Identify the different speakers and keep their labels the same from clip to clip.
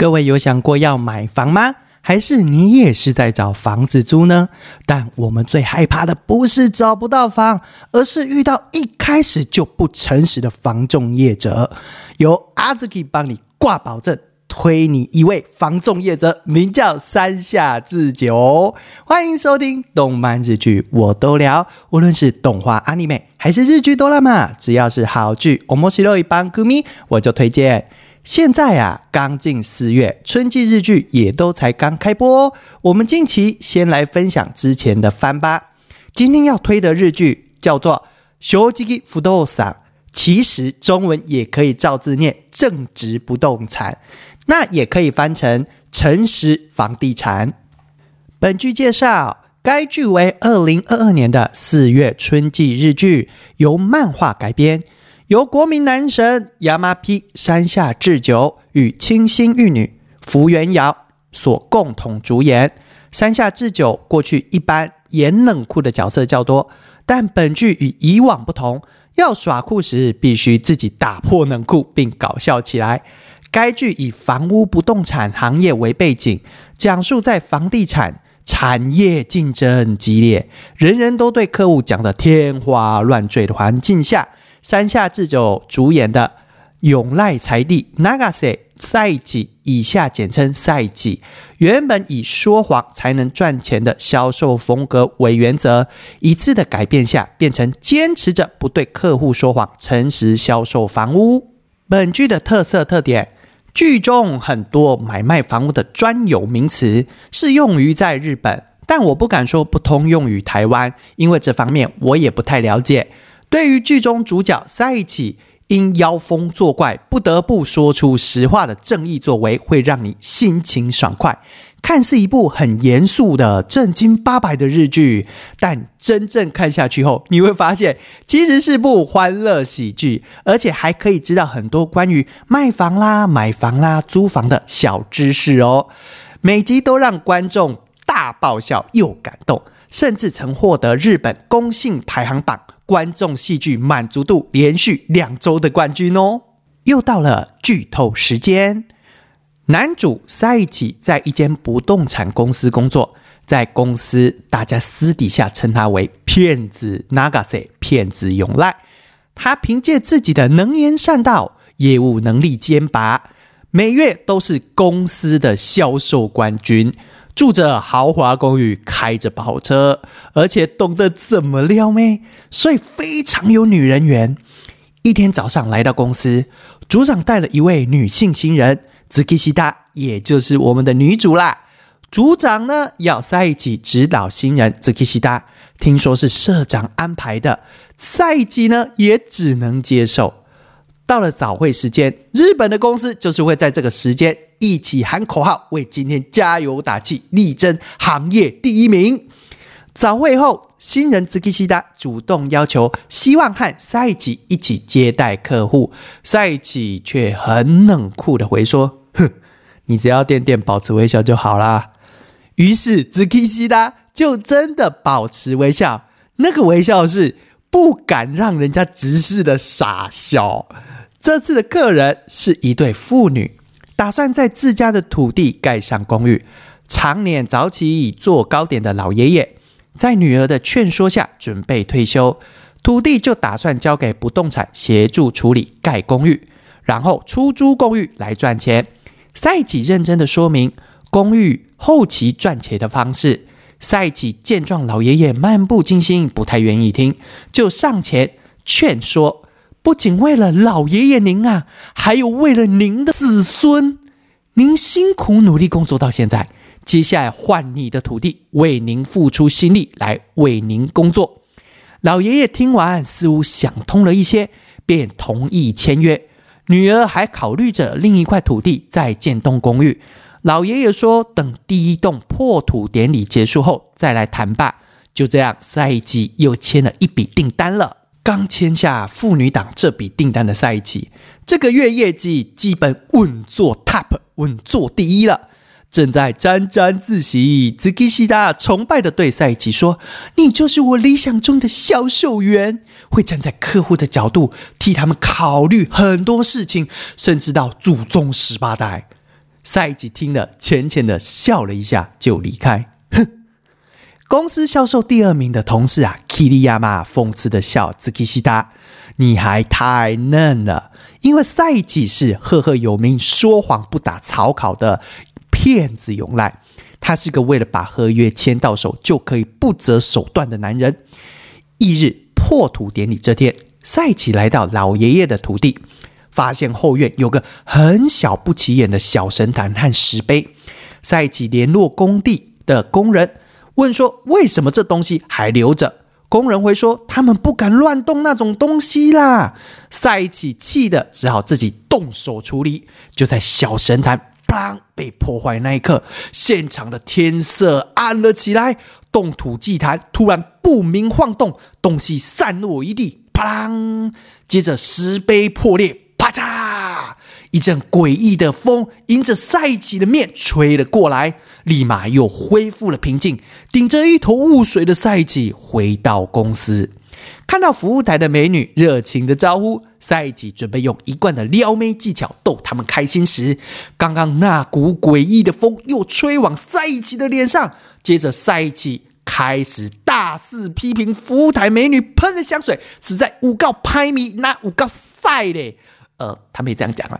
Speaker 1: 各位有想过要买房吗？还是你也是在找房子租呢？但我们最害怕的不是找不到房，而是遇到一开始就不诚实的房仲业者。由阿兹基帮你挂保证，推你一位房仲业者，名叫山下智久。欢迎收听动漫日剧，我都聊。无论是动画、阿尼美，还是日剧、哆啦 A 只要是好剧，我们西洛一帮歌迷，我就推荐。现在啊，刚进四月，春季日剧也都才刚开播。我们近期先来分享之前的番吧。今天要推的日剧叫做《修吉吉不动产》，其实中文也可以照字念“正直不动产”，那也可以翻成“诚实房地产”。本剧介绍，该剧为二零二二年的四月春季日剧，由漫画改编。由国民男神亚麻披山下智久与清新玉女福原遥所共同主演。山下智久过去一般演冷酷的角色较多，但本剧与以往不同，要耍酷时必须自己打破冷酷并搞笑起来。该剧以房屋不动产行业为背景，讲述在房地产产业竞争激烈，人人都对客户讲的天花乱坠的环境下。山下智久主演的永濑财地 Nagase 赛季，以下简称赛季，原本以说谎才能赚钱的销售风格为原则，一次的改变下，变成坚持着不对客户说谎，诚实销售房屋。本剧的特色特点，剧中很多买卖房屋的专有名词适用于在日本，但我不敢说不通用于台湾，因为这方面我也不太了解。对于剧中主角赛起因妖风作怪不得不说出实话的正义作为，会让你心情爽快。看似一部很严肃的正经八百的日剧，但真正看下去后，你会发现其实是部欢乐喜剧，而且还可以知道很多关于卖房啦、买房啦、租房的小知识哦。每集都让观众大爆笑又感动，甚至曾获得日本公信排行榜。观众戏剧满足度连续两周的冠军哦！又到了剧透时间。男主塞一起在一间不动产公司工作，在公司大家私底下称他为骗子 Nagase，骗子永濑。他凭借自己的能言善道、业务能力兼拔，每月都是公司的销售冠军。住着豪华公寓，开着跑车，而且懂得怎么撩妹，所以非常有女人缘。一天早上来到公司，组长带了一位女性新人紫基西达，也就是我们的女主啦。组长呢要在一起指导新人紫基西达，听说是社长安排的，赛季呢也只能接受。到了早会时间，日本的公司就是会在这个时间一起喊口号，为今天加油打气，力争行业第一名。早会后，新人兹基西达主动要求，希望和赛琪一起接待客户，赛琪却很冷酷的回说：“哼，你只要点点保持微笑就好啦。”于是兹基西达就真的保持微笑，那个微笑是不敢让人家直视的傻笑。这次的客人是一对父女，打算在自家的土地盖上公寓。常年早起以做糕点的老爷爷，在女儿的劝说下，准备退休，土地就打算交给不动产协助处理盖公寓，然后出租公寓来赚钱。赛季认真的说明公寓后期赚钱的方式。赛季见状，老爷爷漫不经心，不太愿意听，就上前劝说。不仅为了老爷爷您啊，还有为了您的子孙，您辛苦努力工作到现在，接下来换你的土地为您付出心力来为您工作。老爷爷听完似乎想通了一些，便同意签约。女儿还考虑着另一块土地再建栋公寓。老爷爷说，等第一栋破土典礼结束后再来谈吧。就这样，赛季又签了一笔订单了。刚签下妇女党这笔订单的赛季，这个月业绩基本稳坐 top，稳坐第一了。正在沾沾自喜，兹基西达崇拜的对赛季说：“你就是我理想中的销售员，会站在客户的角度替他们考虑很多事情，甚至到祖宗十八代。”赛吉听了，浅浅的笑了一下，就离开。公司销售第二名的同事啊，基利亚马讽刺的笑：“兹基西达，你还太嫩了。”因为赛吉是赫赫有名、说谎不打草稿的骗子永赖，他是个为了把合约签到手就可以不择手段的男人。翌日破土典礼这天，赛吉来到老爷爷的土地。发现后院有个很小不起眼的小神坛和石碑，赛吉联络工地的工人，问说为什么这东西还留着？工人回说他们不敢乱动那种东西啦。赛吉气的只好自己动手处理。就在小神坛砰被破坏那一刻，现场的天色暗了起来，动土祭坛突然不明晃动，东西散落一地，啪啷，接着石碑破裂。一阵诡异的风迎着赛奇的面吹了过来，立马又恢复了平静。顶着一头雾水的赛奇回到公司，看到服务台的美女热情的招呼赛奇，准备用一贯的撩妹技巧逗他们开心时，刚刚那股诡异的风又吹往赛奇的脸上。接着赛奇开始大肆批评服务台美女喷的香水是在诬告拍迷，那诬告赛嘞。呃，他们也这样讲了。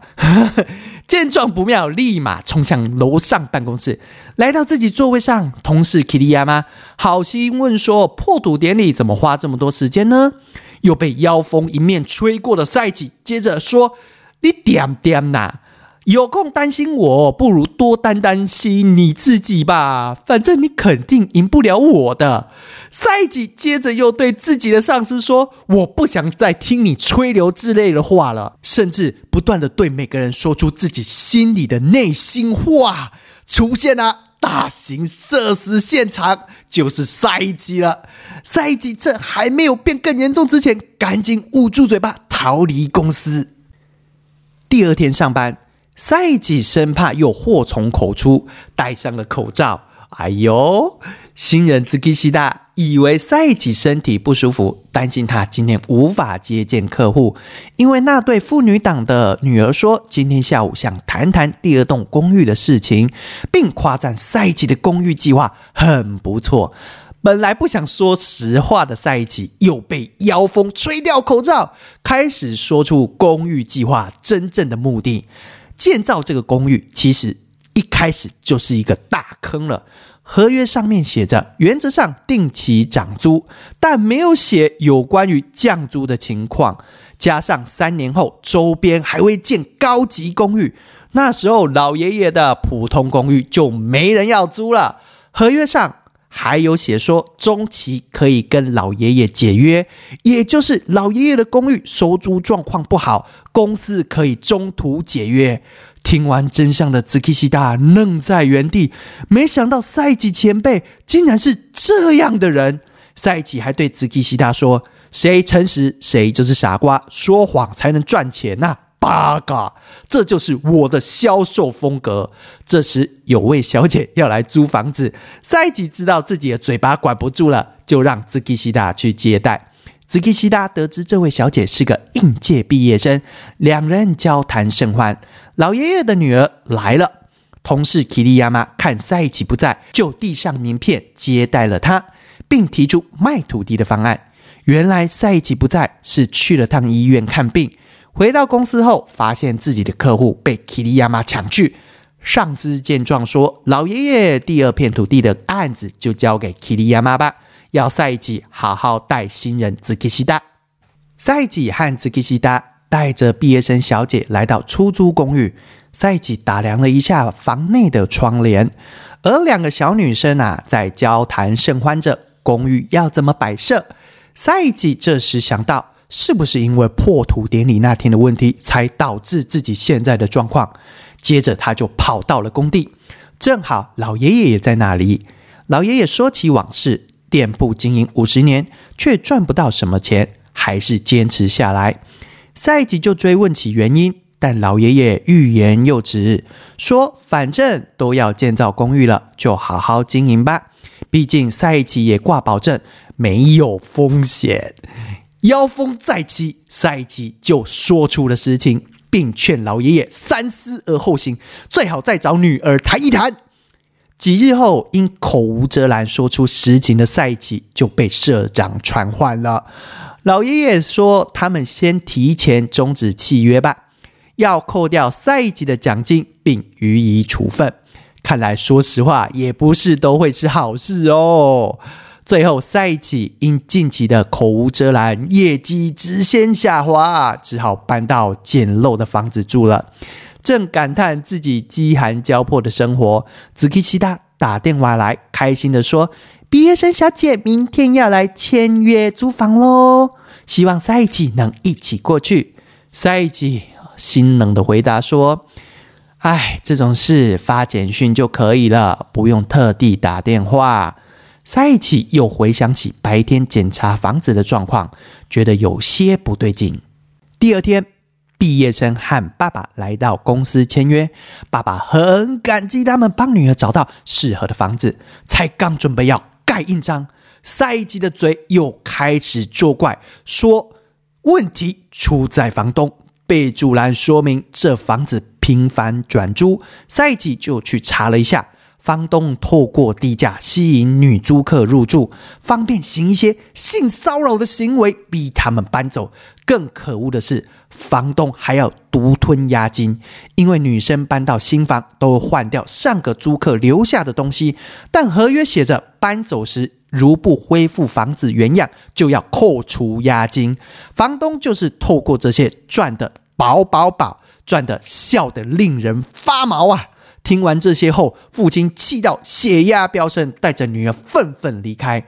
Speaker 1: 见状不妙，立马冲向楼上办公室，来到自己座位上。同事 k i 亚 i y a 吗？好心问说：“破土典礼怎么花这么多时间呢？”又被妖风一面吹过的赛季，接着说：“你点点呐。”有空担心我，不如多担担心你自己吧。反正你肯定赢不了我的。赛季接着又对自己的上司说：“我不想再听你吹牛之类的话了。”甚至不断的对每个人说出自己心里的内心话。出现了大型社死现场，就是赛季了。赛季这还没有变更严重之前，赶紧捂住嘴巴逃离公司。第二天上班。赛季生怕又祸从口出，戴上了口罩。哎呦，新人兹基西达以为赛季身体不舒服，担心他今天无法接见客户，因为那对妇女党的女儿说今天下午想谈谈第二栋公寓的事情，并夸赞赛季的公寓计划很不错。本来不想说实话的赛季，又被妖风吹掉口罩，开始说出公寓计划真正的目的。建造这个公寓其实一开始就是一个大坑了。合约上面写着原则上定期涨租，但没有写有关于降租的情况。加上三年后周边还会建高级公寓，那时候老爷爷的普通公寓就没人要租了。合约上还有写说中期可以跟老爷爷解约，也就是老爷爷的公寓收租状况不好。公司可以中途解约。听完真相的兹基西大愣在原地，没想到赛季前辈竟然是这样的人。赛季还对兹基西大说：“谁诚实，谁就是傻瓜。说谎才能赚钱呐！”八嘎，这就是我的销售风格。这时有位小姐要来租房子，赛吉知道自己的嘴巴管不住了，就让兹基西达去接待。兹基西达得知这位小姐是个应届毕业生，两人交谈甚欢。老爷爷的女儿来了，同事提利亚妈看赛奇不在，就递上名片接待了他，并提出卖土地的方案。原来赛奇不在是去了趟医院看病，回到公司后发现自己的客户被基利亚妈抢去。上司见状说：“老爷爷第二片土地的案子就交给基利亚妈吧。”要赛季好好带新人兹基西达。赛季和兹基西达带着毕业生小姐来到出租公寓。赛季打量了一下房内的窗帘，而两个小女生啊在交谈甚欢着公寓要怎么摆设。赛季这时想到，是不是因为破土典礼那天的问题，才导致自己现在的状况？接着他就跑到了工地，正好老爷爷也在那里。老爷爷说起往事。店铺经营五十年，却赚不到什么钱，还是坚持下来。赛季就追问起原因，但老爷爷欲言又止，说：“反正都要建造公寓了，就好好经营吧。毕竟赛季也挂保证，没有风险。”妖风再起，赛季就说出了实情。并劝老爷爷三思而后行，最好再找女儿谈一谈。几日后，因口无遮拦说出实情的赛季就被社长传唤了。老爷爷说：“他们先提前终止契约吧，要扣掉赛季的奖金，并予以处分。看来，说实话也不是都会是好事哦。”最后，赛季因近期的口无遮拦，业绩直线下滑，只好搬到简陋的房子住了。正感叹自己饥寒交迫的生活，紫气西达打电话来，开心的说：“毕业生小姐明天要来签约租房喽，希望赛季能一起过去。”赛季心冷的回答说：“哎，这种事发简讯就可以了，不用特地打电话。”赛季又回想起白天检查房子的状况，觉得有些不对劲。第二天。毕业生和爸爸来到公司签约，爸爸很感激他们帮女儿找到适合的房子。才刚准备要盖印章，赛季的嘴又开始作怪，说问题出在房东。备注栏说明这房子频繁转租，赛季就去查了一下，房东透过低价吸引女租客入住，方便行一些性骚扰的行为，逼他们搬走。更可恶的是。房东还要独吞押金，因为女生搬到新房都会换掉上个租客留下的东西，但合约写着搬走时如不恢复房子原样，就要扣除押金。房东就是透过这些赚的饱饱饱，赚的笑得令人发毛啊！听完这些后，父亲气到血压飙升，带着女儿愤愤离开。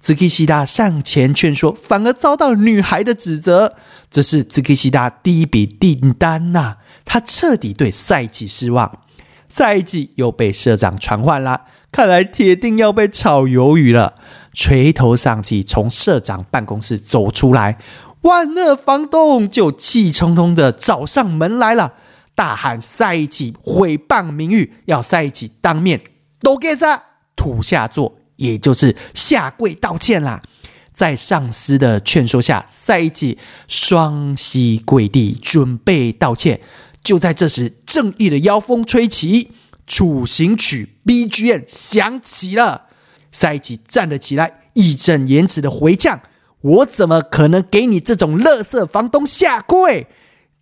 Speaker 1: 兹基西达上前劝说，反而遭到女孩的指责。这是兹基西达第一笔订单呐，他彻底对赛季失望。赛季又被社长传唤了，看来铁定要被炒鱿鱼了。垂头丧气从社长办公室走出来，万恶房东就气冲冲的找上门来了，大喊赛季毁谤名誉，要赛季当面都给他土下座。也就是下跪道歉啦，在上司的劝说下，赛季双膝跪地准备道歉。就在这时，正义的妖风吹起，处刑曲 BGM 响起了。赛季站了起来，义正言辞的回呛：“我怎么可能给你这种垃圾房东下跪？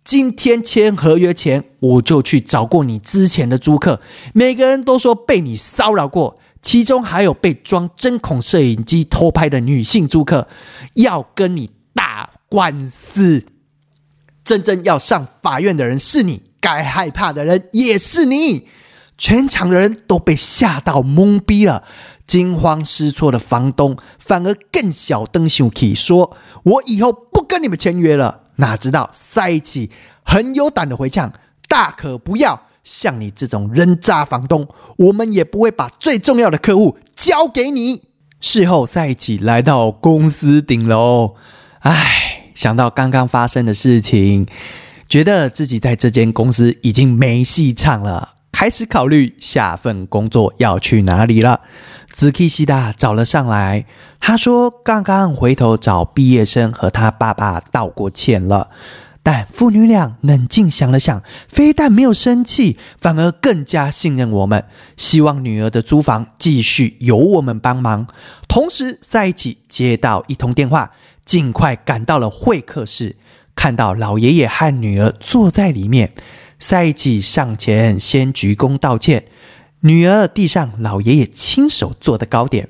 Speaker 1: 今天签合约前，我就去找过你之前的租客，每个人都说被你骚扰过。”其中还有被装针孔摄影机偷拍的女性租客，要跟你打官司。真正要上法院的人是你，该害怕的人也是你。全场的人都被吓到懵逼了，惊慌失措的房东反而更小灯熊气，说：“我以后不跟你们签约了。”哪知道赛季很有胆的回呛：“大可不要。”像你这种人渣房东，我们也不会把最重要的客户交给你。事后，赛季来到公司顶楼，唉，想到刚刚发生的事情，觉得自己在这间公司已经没戏唱了，开始考虑下份工作要去哪里了。紫 K 西达找了上来，他说刚刚回头找毕业生和他爸爸道过歉了。但父女俩冷静想了想，非但没有生气，反而更加信任我们，希望女儿的租房继续由我们帮忙。同时，在一起接到一通电话，尽快赶到了会客室，看到老爷爷和女儿坐在里面，赛季上前先鞠躬道歉，女儿递上老爷爷亲手做的糕点。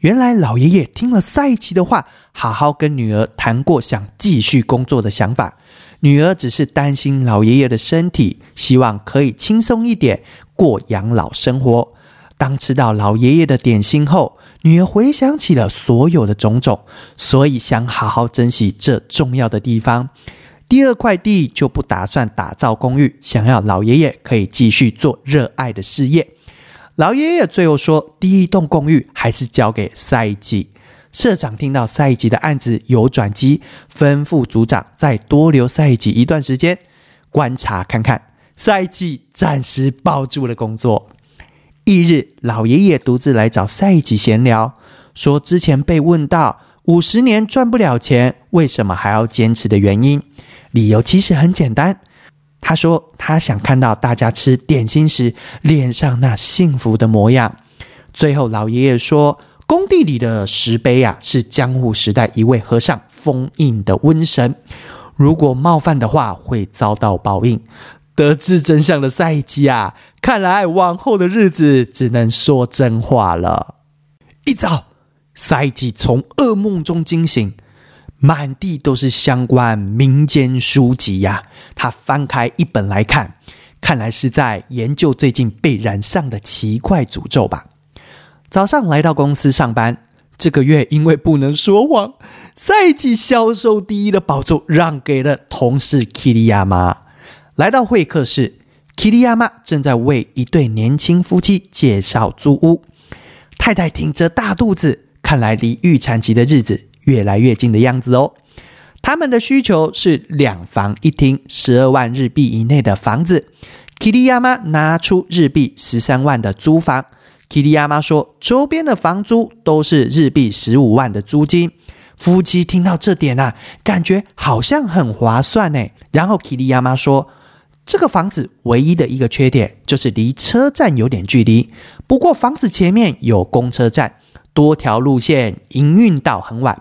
Speaker 1: 原来老爷爷听了赛季的话，好好跟女儿谈过想继续工作的想法。女儿只是担心老爷爷的身体，希望可以轻松一点过养老生活。当吃到老爷爷的点心后，女儿回想起了所有的种种，所以想好好珍惜这重要的地方。第二块地就不打算打造公寓，想要老爷爷可以继续做热爱的事业。老爷爷最后说：“第一栋公寓还是交给赛季。”社长听到赛季的案子有转机，吩咐组长再多留赛季一段时间，观察看看。赛季暂时抱住了工作。翌日，老爷爷独自来找赛季闲聊，说之前被问到五十年赚不了钱，为什么还要坚持的原因？理由其实很简单，他说他想看到大家吃点心时脸上那幸福的模样。最后，老爷爷说，工地里的石碑啊，是江户时代一位和尚封印的瘟神，如果冒犯的话，会遭到报应。得知真相的赛季啊，看来往后的日子只能说真话了。一早，赛季从噩梦中惊醒，满地都是相关民间书籍呀。他翻开一本来看，看来是在研究最近被染上的奇怪诅咒吧。早上来到公司上班，这个月因为不能说谎，赛季销售第一的宝座让给了同事 Kiri 亚妈。来到会客室，Kiri 亚妈正在为一对年轻夫妻介绍租屋。太太挺着大肚子，看来离预产期的日子越来越近的样子哦。他们的需求是两房一厅，十二万日币以内的房子。Kiri 亚妈拿出日币十三万的租房，Kiri 亚妈说，周边的房租都是日币十五万的租金。夫妻听到这点啊，感觉好像很划算呢。然后 Kiri 亚妈说。这个房子唯一的一个缺点就是离车站有点距离。不过房子前面有公车站，多条路线营运到很晚。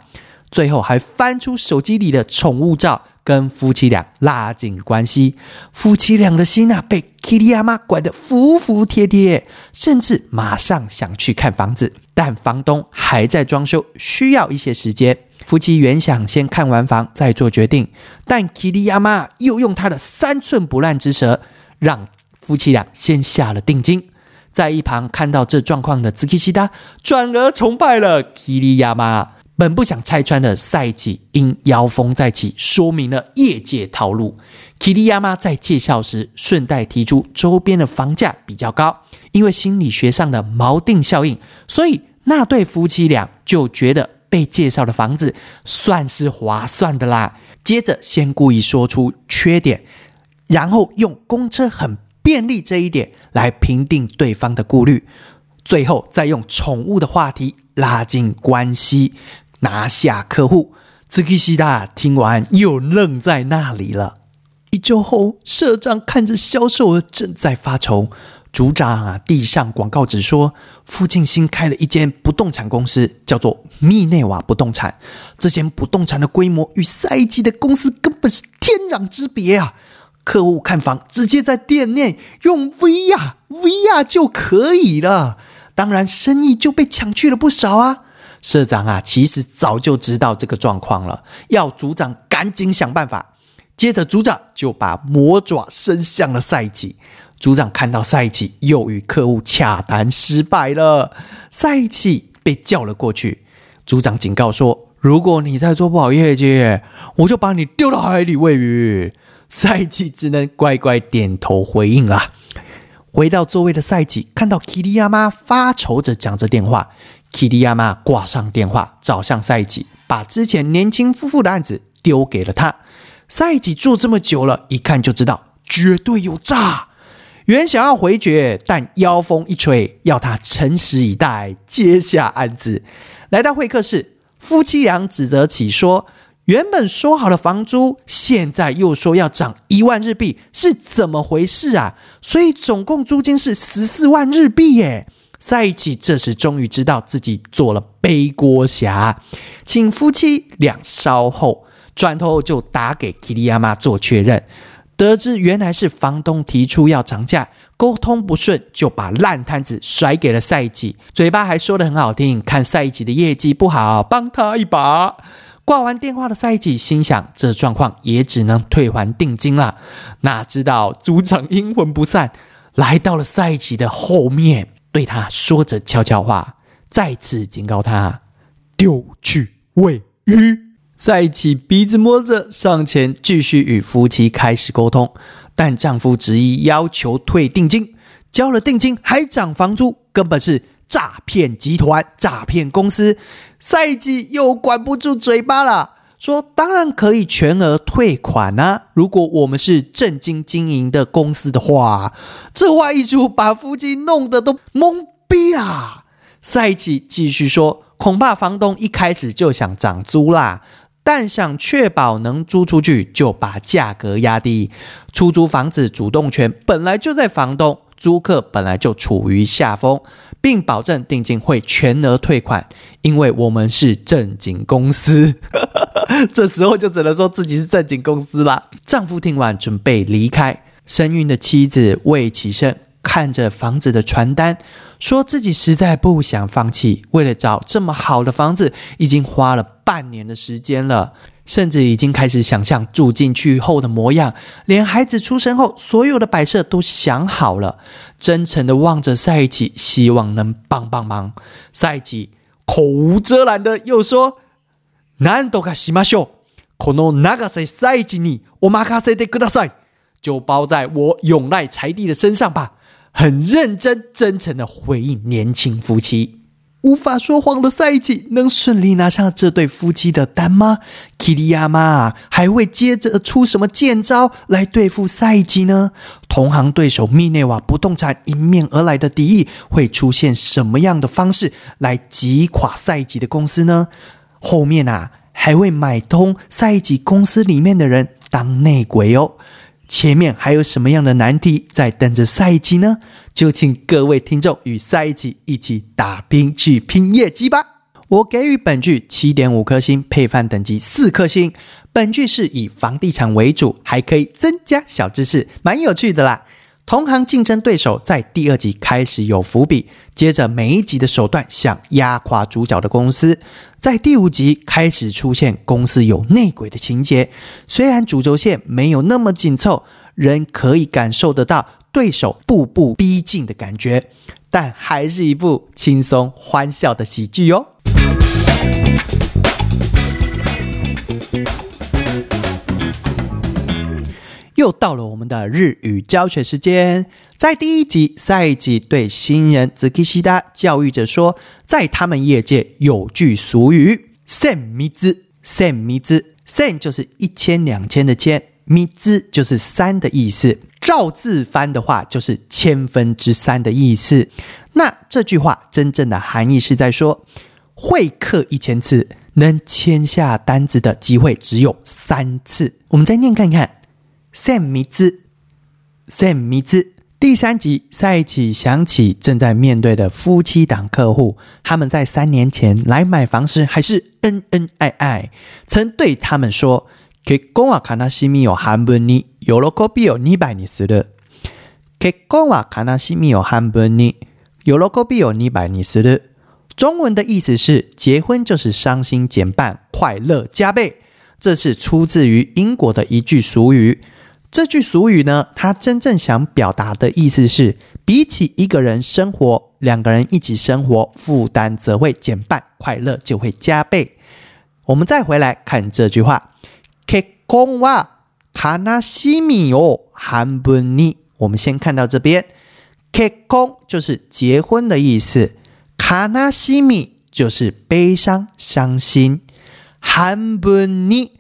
Speaker 1: 最后还翻出手机里的宠物照，跟夫妻俩拉近关系。夫妻俩的心啊，被 Kitty 阿妈管得服服帖帖，甚至马上想去看房子。但房东还在装修，需要一些时间。夫妻原想先看完房再做决定，但 Kitty 亚妈又用她的三寸不烂之舌，让夫妻俩先下了定金。在一旁看到这状况的兹基西达，转而崇拜了 Kitty 亚妈。本不想拆穿的赛季，因妖风再起，说明了业界套路。Kitty 亚妈在介绍时顺带提出，周边的房价比较高，因为心理学上的锚定效应，所以那对夫妻俩就觉得。被介绍的房子算是划算的啦。接着先故意说出缺点，然后用公车很便利这一点来评定对方的顾虑，最后再用宠物的话题拉近关系，拿下客户。兹基西达听完又愣在那里了。一周后，社长看着销售额正在发愁。组长啊，递上广告纸说，附近新开了一间不动产公司，叫做密内瓦不动产。这间不动产的规模与赛季的公司根本是天壤之别啊！客户看房直接在店内用 VR，VR 就可以了。当然，生意就被抢去了不少啊！社长啊，其实早就知道这个状况了，要组长赶紧想办法。接着，组长就把魔爪伸向了赛季。组长看到赛季又与客户洽谈失败了，赛季被叫了过去。组长警告说：“如果你再做不好业绩，我就把你丢到海里喂鱼。”赛季只能乖乖点头回应了。回到座位的赛季看到 Kitty 亚妈发愁着讲着电话，Kitty 亚妈挂上电话，找上赛季，把之前年轻夫妇的案子丢给了他。赛季做这么久了，一看就知道绝对有诈。原想要回绝，但妖风一吹，要他诚实以待，接下案子。来到会客室，夫妻俩指责起说：“原本说好的房租，现在又说要涨一万日币，是怎么回事啊？”所以总共租金是十四万日币耶。在一起，这时终于知道自己做了背锅侠，请夫妻俩稍后，转头就打给 Kitty 亚妈做确认。得知原来是房东提出要涨价，沟通不顺，就把烂摊子甩给了赛季，嘴巴还说得很好听，看赛季的业绩不好，帮他一把。挂完电话的赛季心想，这状况也只能退还定金了。哪知道组长阴魂不散，来到了赛季的后面，对他说着悄悄话，再次警告他丢去喂鱼。赛起鼻子摸着上前继续与夫妻开始沟通，但丈夫执意要求退定金，交了定金还涨房租，根本是诈骗集团、诈骗公司。赛季又管不住嘴巴了，说当然可以全额退款啊！如果我们是正经经营的公司的话，这话一出，把夫妻弄得都懵逼啦。赛季继续说，恐怕房东一开始就想涨租啦。但想确保能租出去，就把价格压低。出租房子主动权本来就在房东，租客本来就处于下风，并保证定金会全额退款，因为我们是正经公司。这时候就只能说自己是正经公司啦。丈夫听完准备离开，身孕的妻子未起身。看着房子的传单，说自己实在不想放弃。为了找这么好的房子，已经花了半年的时间了，甚至已经开始想象住进去后的模样，连孩子出生后所有的摆设都想好了。真诚的望着赛吉，希望能帮帮忙。赛吉口无遮拦的又说：“难道卡西马秀，可能那个是赛吉你，我马卡塞的格大赛，就包在我永赖财弟的身上吧。”很认真、真诚的回应年轻夫妻，无法说谎的赛季能顺利拿下这对夫妻的单吗？基利亚妈还会接着出什么剑招来对付赛季呢？同行对手密内瓦不动产迎面而来的敌意会出现什么样的方式来击垮赛季的公司呢？后面啊还会买通赛季公司里面的人当内鬼哦。前面还有什么样的难题在等着赛季呢？就请各位听众与赛季一起打拼去拼业绩吧！我给予本剧七点五颗星，配饭等级四颗星。本剧是以房地产为主，还可以增加小知识，蛮有趣的啦。同行竞争对手在第二集开始有伏笔，接着每一集的手段想压垮主角的公司，在第五集开始出现公司有内鬼的情节。虽然主轴线没有那么紧凑，仍可以感受得到对手步步逼近的感觉，但还是一部轻松欢笑的喜剧哟。又到了我们的日语教学时间。在第一集，赛季对新人泽基西达教育者说，在他们业界有句俗语 “sen 米兹 sen 米兹 sen” 就是一千两千的千，米兹就是三的意思。照字翻的话，就是千分之三的意思。那这句话真正的含义是在说，会客一千次，能签下单子的机会只有三次。我们再念看看。Sam 米兹，Sam 米兹。第三集，赛起想起正在面对的夫妻档客户，他们在三年前来买房时还是恩恩爱爱，曾对他们说：“给公瓦卡纳西米有韩本尼，有了科比有尼百尼斯的。给公瓦卡纳西米有韩本尼，有了科比有尼百尼斯的。”中文的意思是：结婚就是伤心减半，快乐加倍。这是出自于英国的一句俗语。这句俗语呢，它真正想表达的意思是，比起一个人生活，两个人一起生活，负担则会减半，快乐就会加倍。我们再回来看这句话：結婚は悲しみを半分に。我们先看到这边，結婚就是结婚的意思，悲しみ就是悲伤、伤心，半分に，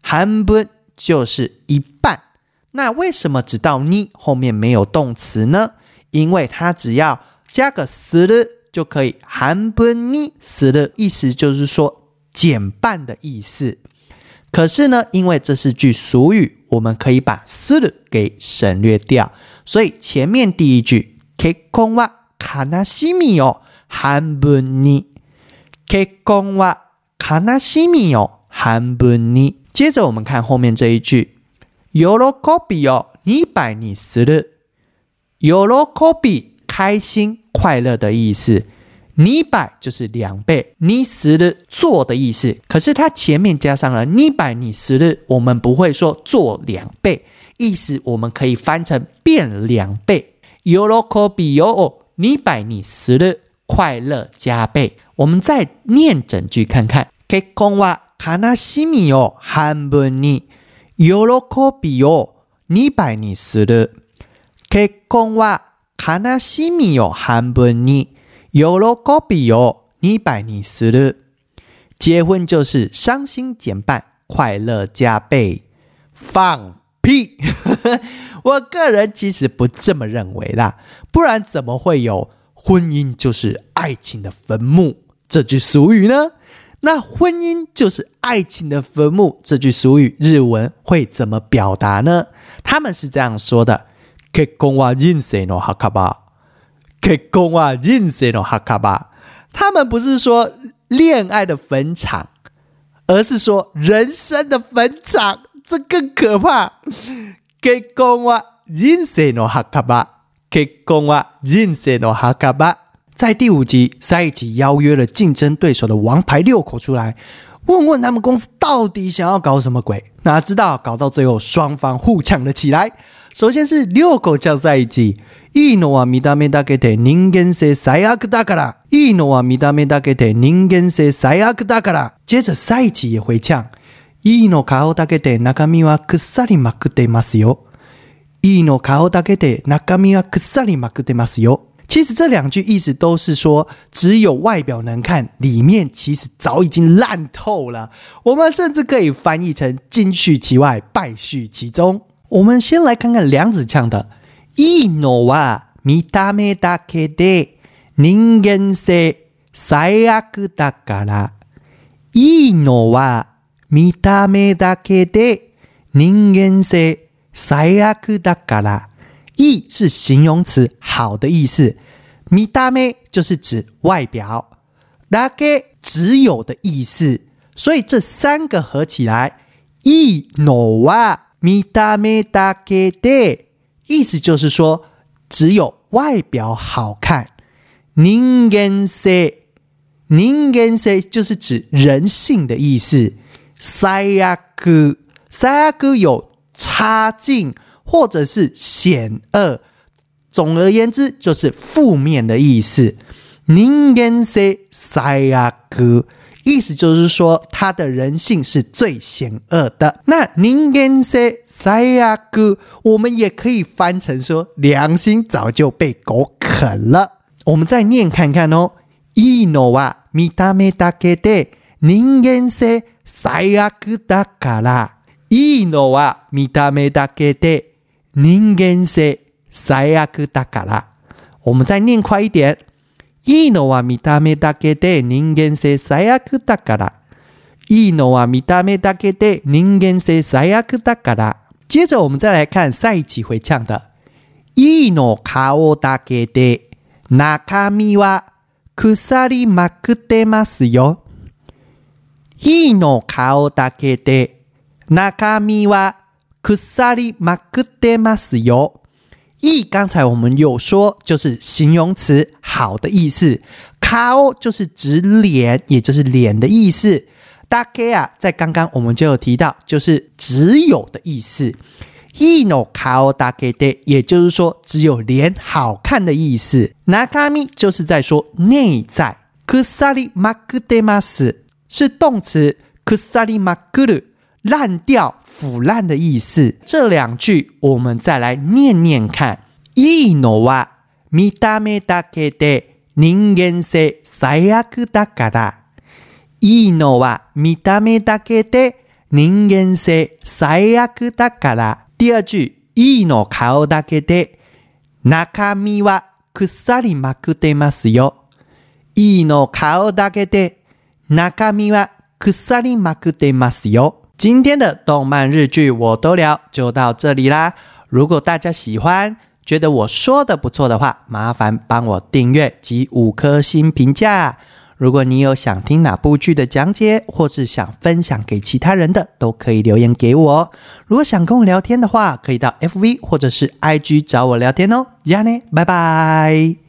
Speaker 1: 半分就是一半。 那为什么只到你后面没有动词呢？因为它只要加个死的就可以，含不你死的意思就是说减半的意思。可是呢，因为这是句俗语，我们可以把死的给省略掉。所以前面第一句結婚は悲しみを半分に，結婚は悲しみを半分に。接着我们看后面这一句。 有了科比哦，你百你十了。有了科比，开心快乐的意思。你百就是两倍，你十了做的意思。可是它前面加上了你百你十了，我们不会说做两倍，意思我们可以翻成变两倍。有了科比哦，你百你十了，快乐加倍。我们再念整句看看。結婚は悲しみを半分に。 喜びを2倍にする。結婚は悲しみを半分に、喜びを2倍にする。结婚就是伤心减半，快乐加倍。放屁！我个人其实不这么认为啦，不然怎么会有“婚姻就是爱情的坟墓”这句俗语呢？ 那婚姻就是爱情的坟墓，这句俗语日文会怎么表达呢？他们是这样说的：結婚は人生の墓場。結婚は人生の墓場。他们不是说恋愛的坟场，而是说人生的坟场，这更可怕。結婚は人生の墓場。結婚は人生の墓場。 在第五集，赛一起邀约了竞争对手的王牌六口出来，问问他们公司到底想要搞什么鬼？哪知道搞到最后，双方互呛了起来。首先是六口叫在一起，いいのは見た目だけで人間性最悪だから。いいのは見た目だけで人間性最悪だから。接着赛一起也回呛，いいの顔だけで中身はくっさりまくってますよ。いいの顔だけで中身はくっさりまくってますよ。 其实这两句意思都是说，只有外表能看，里面其实早已经烂透了。我们甚至可以翻译成“金絮其外，败絮其中”。我们先来看看梁子唱的：“いいのは見た目だけで人間性最悪だから。いいのは見た目だけで人間性最悪だから。” 意是形容词，好的意思。米大妹就是指外表，大概只有的意思。所以这三个合起来，意 no 哇米大妹大概的意思就是说，只有外表好看。人間性，人間性就是指人性的意思。最悪，最悪有差劲。或者是险恶，总而言之就是负面的意思。人間性最悪，意思就是说他的人性是最险恶的。那人間性最悪，我们也可以翻成说良心早就被狗啃了。我们再念看看哦。いいのは見た目だけで人間性最悪だから。いいのは見た目だけで 人間性最悪だから。我们再念快一点。いいのは見た目だけで人間性最悪だから。いいのは見た目だけで人間性最悪だから。接着我们再来看赛一回唱的。いいの顔だけで中身は腐りまくってますよ。いいの顔だけで中身は库萨里马克德马斯哟，意刚才我们有说，就是形容词，好的意思。卡欧就是指脸，也就是脸的意思。大概啊，在刚刚我们就有提到，就是只有的意思。伊诺卡欧大概的，也就是说只有脸好看的意思。那卡米就是在说内在。库萨里马克德马斯是动词，库萨里马克鲁。烂掉、腐烂的意思。这两句我们再来念念看。いいのは見た目だけで人間性最悪だから。いいのは見た目だけで人間性最悪だから。第二句、いいの顔だけで中身は腐りまくってますよ。いいの顔だけで中身は腐りまくってますよ。今天的动漫日剧我都聊，就到这里啦。如果大家喜欢，觉得我说的不错的话，麻烦帮我订阅及五颗星评价。如果你有想听哪部剧的讲解，或是想分享给其他人的，都可以留言给我。如果想跟我聊天的话，可以到 FV 或者是 IG 找我聊天哦。这样呢，拜拜。